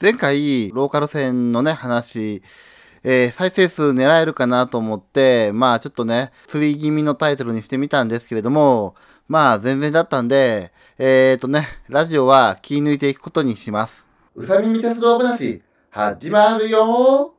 前回、ローカル線のね、話、えー、再生数狙えるかなと思って、まあちょっとね、釣り気味のタイトルにしてみたんですけれども、まあ全然だったんで、えーとね、ラジオは気抜いていくことにします。うさみみ鉄道話、始まるよ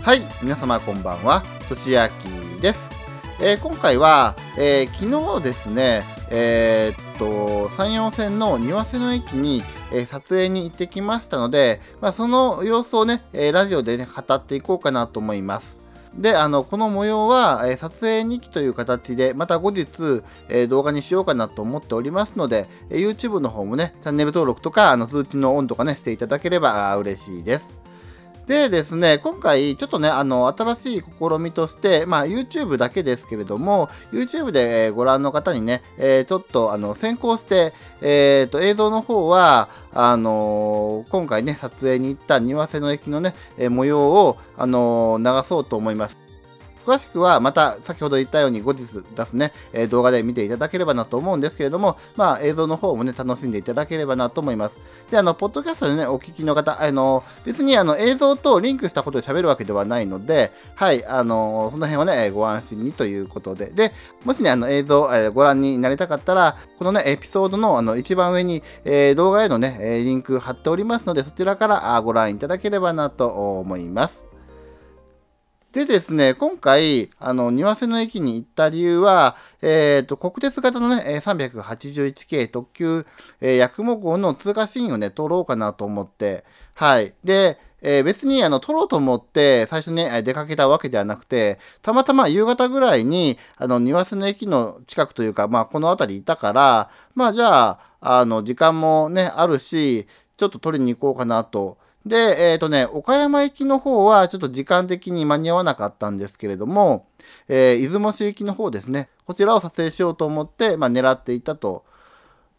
はい、皆様こんばんは、としあきです。えー、今回は、えー、昨日ですね、えー、っと、山陽線の庭瀬の駅に、えー、撮影に行ってきましたので、まあ、その様子をね、えラジオでね、語っていこうかなと思います。で、あの、この模様は、え撮影日記という形で、また後日、え動画にしようかなと思っておりますので、え YouTube の方もね、チャンネル登録とか、あの、通知のオンとかね、していただければ嬉しいです。でですね、今回ちょっとね、あの、新しい試みとして、まあ YouTube だけですけれども、YouTube でご覧の方にね、えー、ちょっとあの、先行して、えっ、ー、と、映像の方は、あのー、今回ね、撮影に行った庭瀬の駅のね、え模様を、あの流そうと思います。詳しくはまた先ほど言ったように後日出すね、え、動画で見ていただければなと思うんですけれども、まあ映像の方もね、楽しんでいただければなと思います。で、あの、ポッドキャストでね、お聞きの方、あの、別にあの映像とリンクしたことで喋るわけではないので、はい、あの、その辺はね、ご安心にということで、で、もしね、あの映像、え、ご覧になりたかったら、このね、エピソードのあの一番上に、えー、動画へのね、リンク貼っておりますので、そちらからご覧いただければなと思います。でですね、今回、あの、庭瀬の駅に行った理由は、えっ、ー、と、国鉄型のね、381系特急、えー、八雲号の通過シーンをね、撮ろうかなと思って、はい。で、えー、別にあの撮ろうと思って最初ね出かけたわけではなくてたまたま夕方ぐらいにあの庭瀬の駅の近くというかまあこの辺りいたからまあじゃああの時間もねあるしちょっと撮りに行こうかなとで、えっ、ー、とね、岡山行きの方はちょっと時間的に間に合わなかったんですけれども、えー、出雲市行きの方ですね、こちらを撮影しようと思って、まあ、狙っていたと。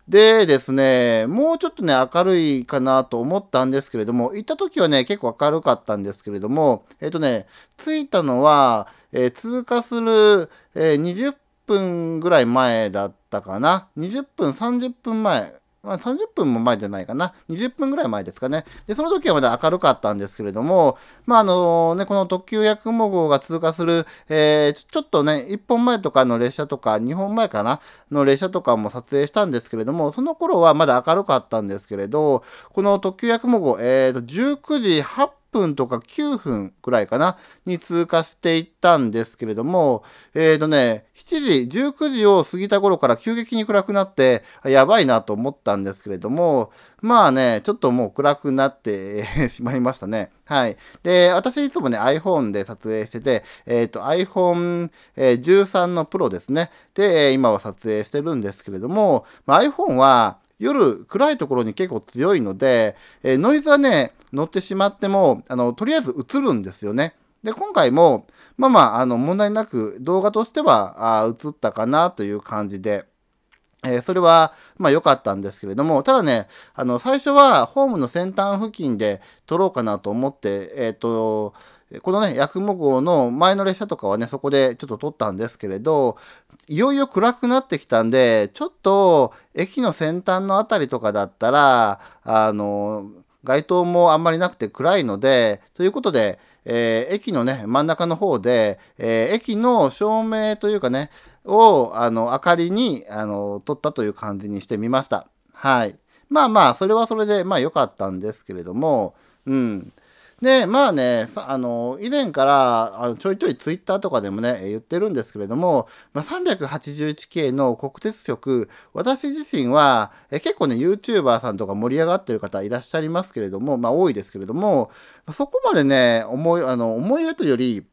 でですね、もうちょっとね、明るいかなと思ったんですけれども、行った時はね、結構明るかったんですけれども、えっ、ー、とね、着いたのは、えー、通過する、えー、20分ぐらい前だったかな。20分、30分前まあ、30分も前じゃないかな。20分ぐらい前ですかね。で、その時はまだ明るかったんですけれども、まあ、あのね、この特急や雲号が通過する、えー、ちょっとね、1本前とかの列車とか、2本前かなの列車とかも撮影したんですけれども、その頃はまだ明るかったんですけれど、この特急や雲号、えーと、19時8分分とか9分くらいかな、に通過していったんですけれども、えーとね、7時、19時を過ぎた頃から急激に暗くなって、やばいなと思ったんですけれども、まあね、ちょっともう暗くなって しまいましたね。はい。で、私いつもね、iPhone で撮影してて、えっ、ー、と、iPhone13 の Pro ですね。で、今は撮影してるんですけれども、まあ、iPhone は夜暗いところに結構強いので、え、ノイズはね、乗ってしまっても、あの、とりあえず映るんですよね。で、今回も、まあまあ、あの、問題なく動画としては、あ映ったかなという感じで、えー、それは、まあ良かったんですけれども、ただね、あの、最初はホームの先端付近で撮ろうかなと思って、えっ、ー、と、このね、八雲号の前の列車とかはね、そこでちょっと撮ったんですけれど、いよいよ暗くなってきたんで、ちょっと駅の先端のあたりとかだったら、あの、街灯もあんまりなくて暗いので、ということで、えー、駅のね、真ん中の方で、えー、駅の照明というかね、を、あの、明かりに、あの、撮ったという感じにしてみました。はい。まあまあ、それはそれで、まあ良かったんですけれども、うん。で、まあね、あの、以前から、あのちょいちょいツイッターとかでもね、言ってるんですけれども、まあ、381系の国鉄局、私自身は、え結構ね、YouTuber さんとか盛り上がってる方いらっしゃいますけれども、まあ多いですけれども、そこまでね、思い、あの、思い入れというより、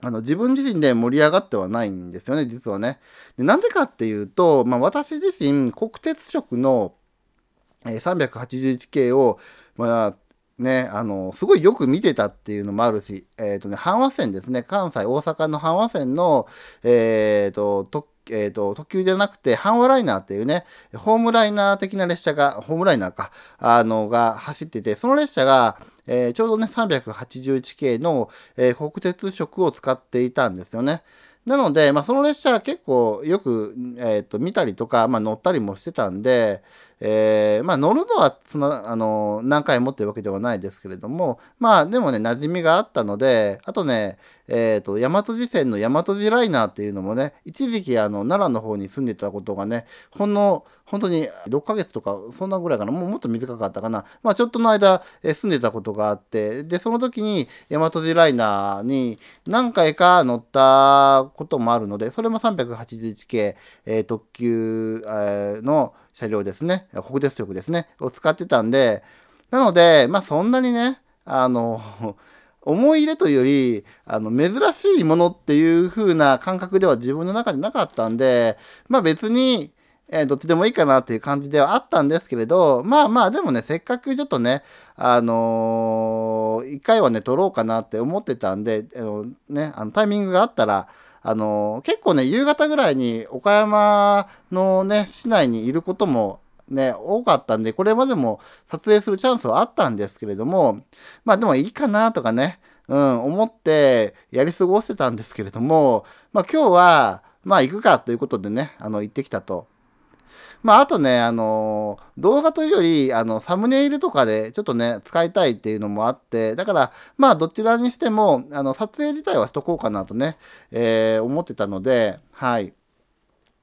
あの、自分自身で盛り上がってはないんですよね、実はね。でなんでかっていうと、まあ私自身、国鉄色の、え381系を、まあ、ね、あの、すごいよく見てたっていうのもあるし、えっ、ー、とね、阪和線ですね、関西、大阪の阪和線の、えっ、ー、と、特えーと、特急じゃなくて、阪和ライナーっていうね、ホームライナー的な列車が、ホームライナーか、あの、が走ってて、その列車が、えー、ちょうどね、381系の、えー、国鉄色を使っていたんですよね。なので、まあ、その列車は結構よく、えーと、見たりとか、まあ、乗ったりもしてたんで、えー、まあ乗るのはつな、あの、何回もっていうわけではないですけれども、まあでもね、馴染みがあったので、あとね、えっ、ー、と、大和路線の大和路ライナーっていうのもね、一時期あの、奈良の方に住んでたことがね、ほんの、本当に6ヶ月とか、そんなぐらいかな、もうもっと短かったかな。まあちょっとの間、え、住んでたことがあって、で、その時に大和路ライナーに何回か乗ったこともあるので、それも381系、えー、特急、えー、の車両ですね、国鉄局ですね、を使ってたんで、なので、まあそんなにね、あの、思い入れというより、あの、珍しいものっていう風な感覚では自分の中でなかったんで、まあ別に、えー、どっちでもいいかなっていう感じではあったんですけれど、まあまあでもね、せっかくちょっとね、あのー、一回はね、撮ろうかなって思ってたんで、あのね、あのタイミングがあったら、あの、結構ね、夕方ぐらいに岡山のね、市内にいることもね、多かったんで、これまでも撮影するチャンスはあったんですけれども、まあでもいいかなとかね、うん、思ってやり過ごしてたんですけれども、まあ今日は、まあ行くかということでね、あの、行ってきたと。まああとね、あの、動画というより、あの、サムネイルとかでちょっとね、使いたいっていうのもあって、だから、まあどちらにしても、あの、撮影自体はしとこうかなとね、えー、思ってたので、はい。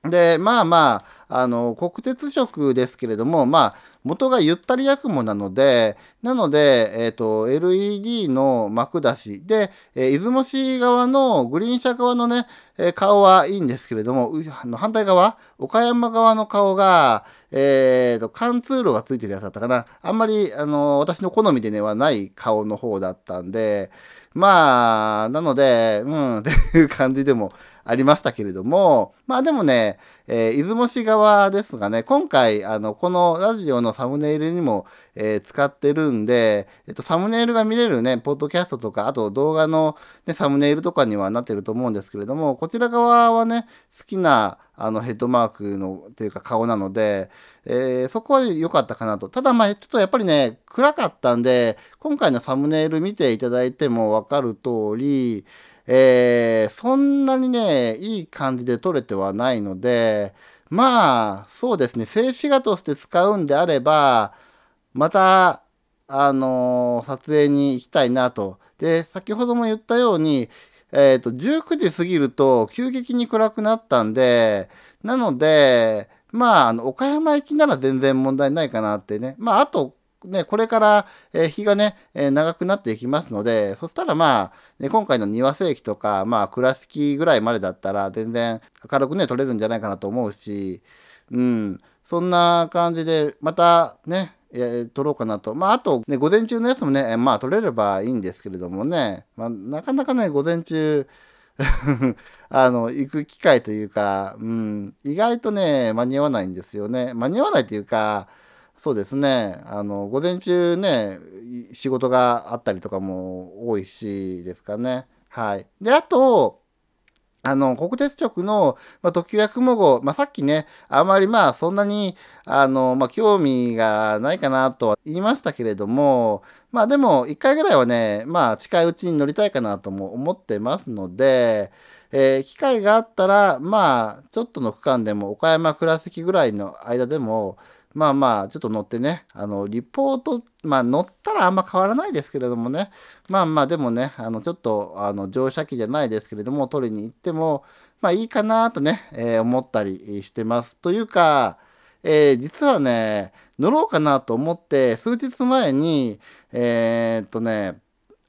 で、まあまあ、あの、国鉄色ですけれども、まあ、元がゆったりや雲なので、なので、えっ、ー、と、LED の幕出しで、えー、出雲市側のグリーン車側のね、えー、顔はいいんですけれども、反対側、岡山側の顔が、えっ、と、貫通路がついてるやつだったかな。あんまり、あの、私の好みでねはない顔の方だったんで、まあ、なので、うん、っていう感じでもありましたけれども、まあでもね、えー、出雲市側ですがね、今回、あの、このラジオのサムネイルにも、えー、使ってるんで、えっと、サムネイルが見れるね、ポッドキャストとか、あと動画の、ね、サムネイルとかにはなってると思うんですけれども、こちら側はね、好きな、あの、ヘッドマークの、というか顔なので、えー、そこは良かったかなと。ただまあ、ちょっとやっぱりね、暗かったんで、今回のサムネイル見ていただいてもわかる通り、えー、そんなにね、いい感じで撮れてはないので、まあ、そうですね、静止画として使うんであれば、また、あのー、撮影に行きたいなと。で、先ほども言ったように、えっ、ー、と、19時過ぎると急激に暗くなったんで、なので、まあ、あの、岡山行きなら全然問題ないかなってね。まあ、あと、ね、これから、え、日がね、え、長くなっていきますので、そしたらまあ、ね、今回の庭世紀とか、まあ、倉敷ぐらいまでだったら全然明るくね、撮れるんじゃないかなと思うし、うん、そんな感じで、またね、えー、撮ろうかなと。まあ、あと、ね、午前中のやつもね、まあ、撮れればいいんですけれどもね、まあ、なかなかね、午前中、あの、行く機会というか、うん、意外とね、間に合わないんですよね。間に合わないというか、そうですね。あの、午前中ね、仕事があったりとかも多いしですかね。はい。で、あと、あの、国鉄局の、まあ、特急や雲号、まあ、さっきね、あまりまあ、そんなに、あの、まあ、興味がないかなとは言いましたけれども、まあ、でも、一回ぐらいはね、まあ、近いうちに乗りたいかなとも思ってますので、えー、機会があったら、まあ、ちょっとの区間でも、岡山倉敷ぐらいの間でも、まあまあ、ちょっと乗ってね、あの、リポート、まあ乗ったらあんま変わらないですけれどもね、まあまあでもね、あの、ちょっと、あの、乗車機じゃないですけれども、取りに行っても、まあいいかなとね、えー、思ったりしてます。というか、えー、実はね、乗ろうかなと思って、数日前に、えー、っとね、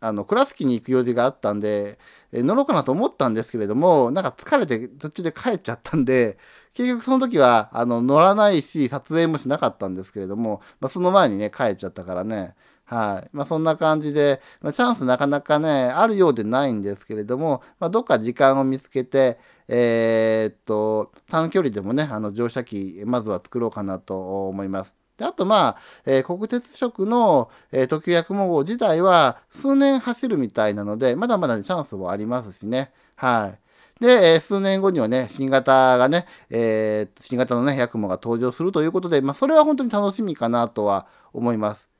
あの、倉敷に行く用事があったんで、え、乗ろうかなと思ったんですけれども、なんか疲れて途中で帰っちゃったんで、結局その時は、あの、乗らないし、撮影もしなかったんですけれども、まあ、その前にね、帰っちゃったからね、はい。まあ、そんな感じで、まあ、チャンスなかなかね、あるようでないんですけれども、まあ、どっか時間を見つけて、えー、っと、短距離でもね、あの、乗車機、まずは作ろうかなと思います。であと、まあ、えー、国鉄色の、えー、特急や雲号自体は数年走るみたいなので、まだまだ、ね、チャンスもありますしね。はい。で、え数年後にはね、新型がね、えー、新型のね、薬務が登場するということで、まあ、それは本当に楽しみかなとは思います。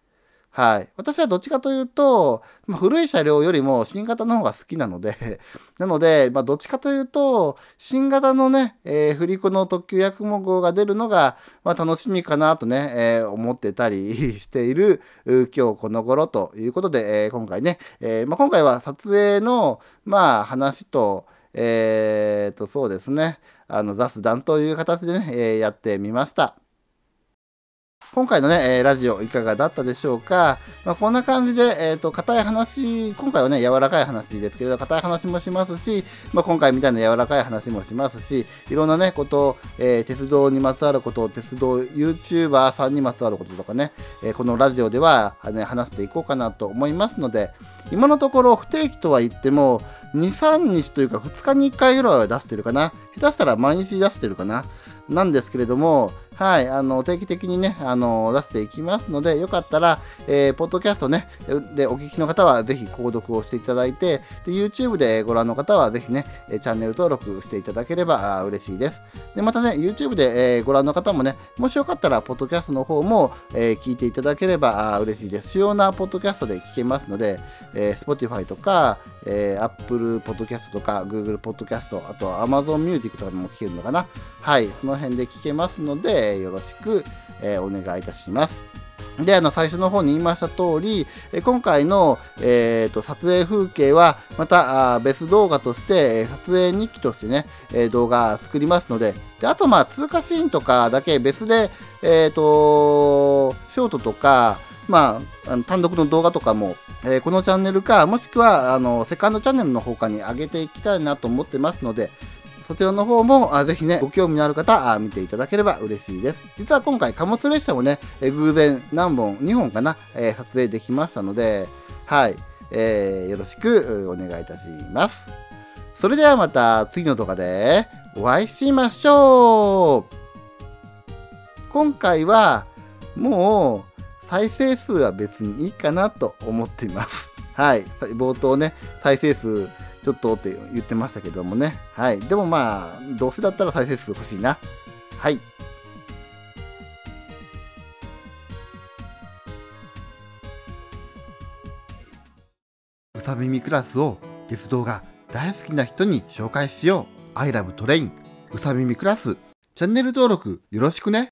はい。私はどっちかというと、まあ、古い車両よりも新型の方が好きなので なので、まあ、どっちかというと、新型のね、えー、振り子の特急やくも号が出るのが、まあ、楽しみかなとね、えー、思ってたり している、今日この頃ということで、えー、今回ね、えま、今回は撮影の、まあ、話と、えっと、そうですね、あの、雑談という形でね、えやってみました。今回のね、えーラジオいかがだったでしょうか？まあ、こんな感じで、えっ、ー、と、硬い話、今回はね、柔らかい話ですけれど、硬い話もしますし、まあ、今回みたいな柔らかい話もしますし、いろんなね、ことを、えー、鉄道にまつわることを、鉄道 YouTuber さんにまつわることとかね、えー、このラジオでは、ね、話していこうかなと思いますので、今のところ不定期とは言っても、2、3日というか2日に1回ぐらいは出してるかな。下手したら毎日出してるかな。なんですけれども、はい、あの、定期的にね、あの、出していきますので、よかったら、えー、ポッドキャストね、で、お聞きの方はぜひ購読をしていただいて、で、YouTube でご覧の方はぜひね、チャンネル登録していただければ嬉しいです。で、またね、YouTube で、えー、ご覧の方もね、もしよかったら、ポッドキャストの方も、えー、聞いていただければ嬉しいです。主要なポッドキャストで聞けますので、えー、Spotify とか、えー、Apple Podcast とか、Google Podcast、あと Amazon Music とかでも聞けるのかな。はい、その辺で聞けますので、よろしく、お願いいたします。で、あの、最初の方に言いました通り、今回の、えーと、撮影風景は、またあ別動画として、撮影日記としてね、え動画作りますので、であと、まあ、通過シーンとかだけ別で、えっ、ー、と、ショートとか、まあ、あの単独の動画とかも、えー、このチャンネルか、もしくは、あの、セカンドチャンネルの方かに上げていきたいなと思ってますので、そちらの方も、あぜひね、ご興味のある方あ、見ていただければ嬉しいです。実は今回、貨物列車もね、え偶然何本、2本かな、えー、撮影できましたので、はい、えー、よろしくお願いいたします。それではまた次の動画でお会いしましょう今回はもう再生数は別にいいかなと思っています。はい。冒頭ね、再生数ちょっとって言ってましたけどもね。はい。でもまあ、どうせだったら再生数欲しいな。はい。歌耳クラスを鉄道が大好きな人に紹介しよう。I love train 歌耳クラス。チャンネル登録よろしくね。